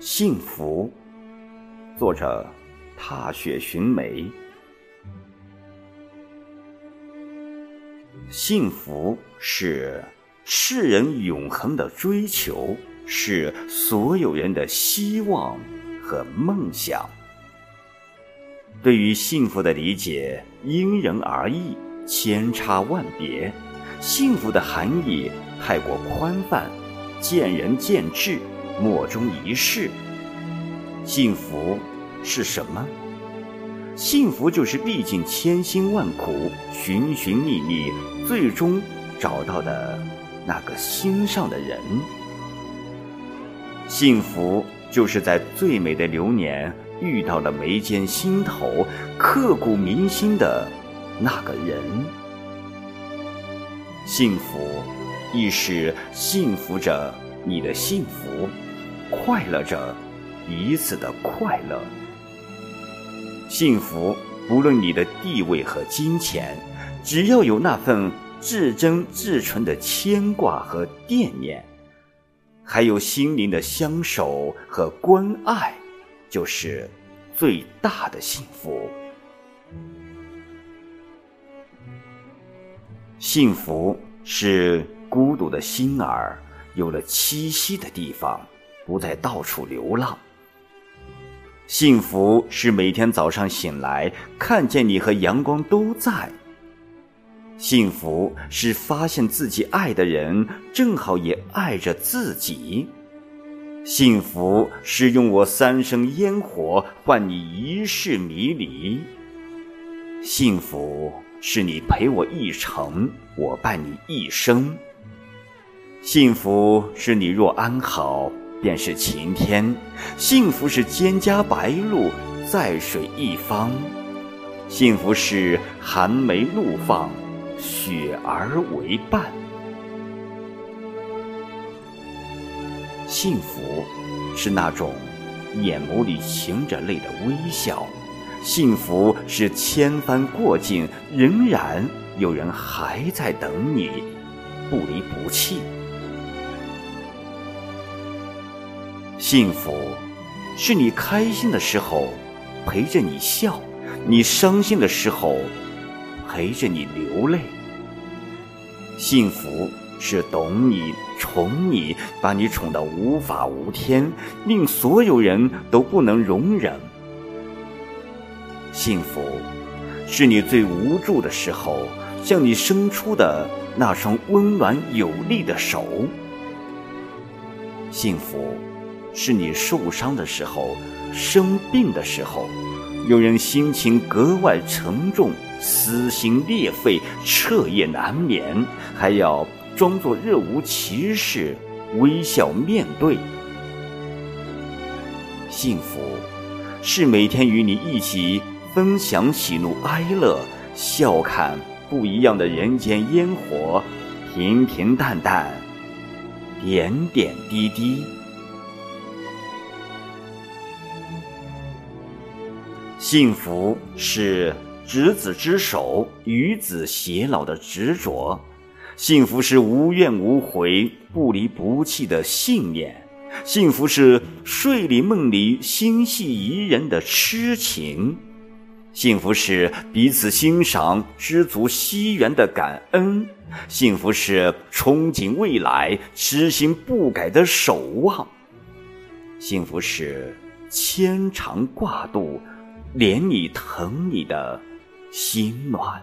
幸福，作者踏雪寻梅。幸福是世人永恒的追求，是所有人的希望和梦想。对于幸福的理解因人而异，千差万别。幸福的含义太过宽泛，见仁见智。莫衷一是。幸福是什么？幸福就是历尽千辛万苦，寻寻觅觅，最终找到的那个心上的人。幸福就是在最美的流年遇到了眉间心头、刻骨铭心的那个人。幸福，亦是幸福着你的幸福。快乐着彼此的快乐，幸福不论你的地位和金钱，只要有那份至真至纯的牵挂和惦念，还有心灵的相守和关爱，就是最大的幸福。幸福是孤独的心儿有了栖息的地方。不再到处流浪。幸福是每天早上醒来，看见你和阳光都在。幸福是发现自己爱的人正好也爱着自己。幸福是用我三生烟火换你一世迷离。幸福是你陪我一程，我伴你一生。幸福是你若安好。便是晴天，幸福是蒹葭白露，在水一方；幸福是寒梅怒放，雪儿为伴；幸福是那种眼眸里噙着泪的微笑；幸福是千帆过尽，仍然有人还在等你，不离不弃。幸福，是你开心的时候陪着你笑，你伤心的时候陪着你流泪。幸福是懂你、宠你，把你宠到无法无天，令所有人都不能容忍。幸福，是你最无助的时候，向你伸出的那双温暖有力的手。幸福。是你受伤的时候，生病的时候，有人心情格外沉重，撕心裂肺，彻夜难眠，还要装作若无其事，微笑面对。幸福，是每天与你一起分享喜怒哀乐，笑看不一样的人间烟火，平平淡淡，点点滴滴。幸福是执子之手，与子偕老的执着；幸福是无怨无悔、不离不弃的信念；幸福是睡里梦里心系宜人的痴情；幸福是彼此欣赏、知足惜缘的感恩；幸福是憧憬未来、痴心不改的守望；幸福是牵肠挂肚。怜你疼你的心暖，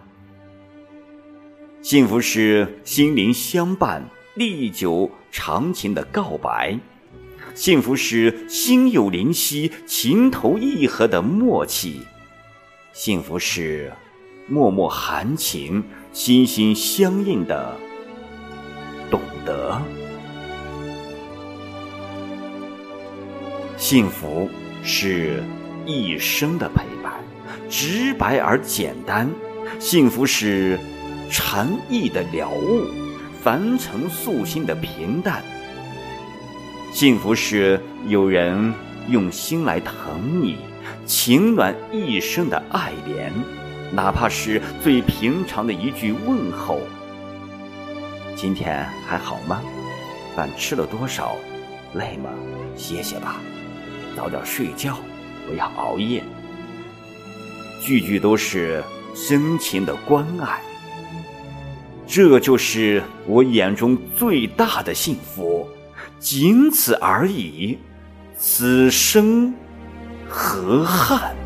幸福是心灵相伴、历久长情的告白；幸福是心有灵犀、情投意合的默契；幸福是脉脉含情、心心相印的懂得；幸福是。一生的陪伴，直白而简单；幸福是禅意的了悟，凡尘素心的平淡；幸福是有人用心来疼你，情暖一生的爱怜，哪怕是最平常的一句问候。今天还好吗？饭吃了多少？累吗？歇歇吧。早点睡觉，不要熬夜。句句都是深情的关爱。这就是我眼中最大的幸福，仅此而已。此生何憾？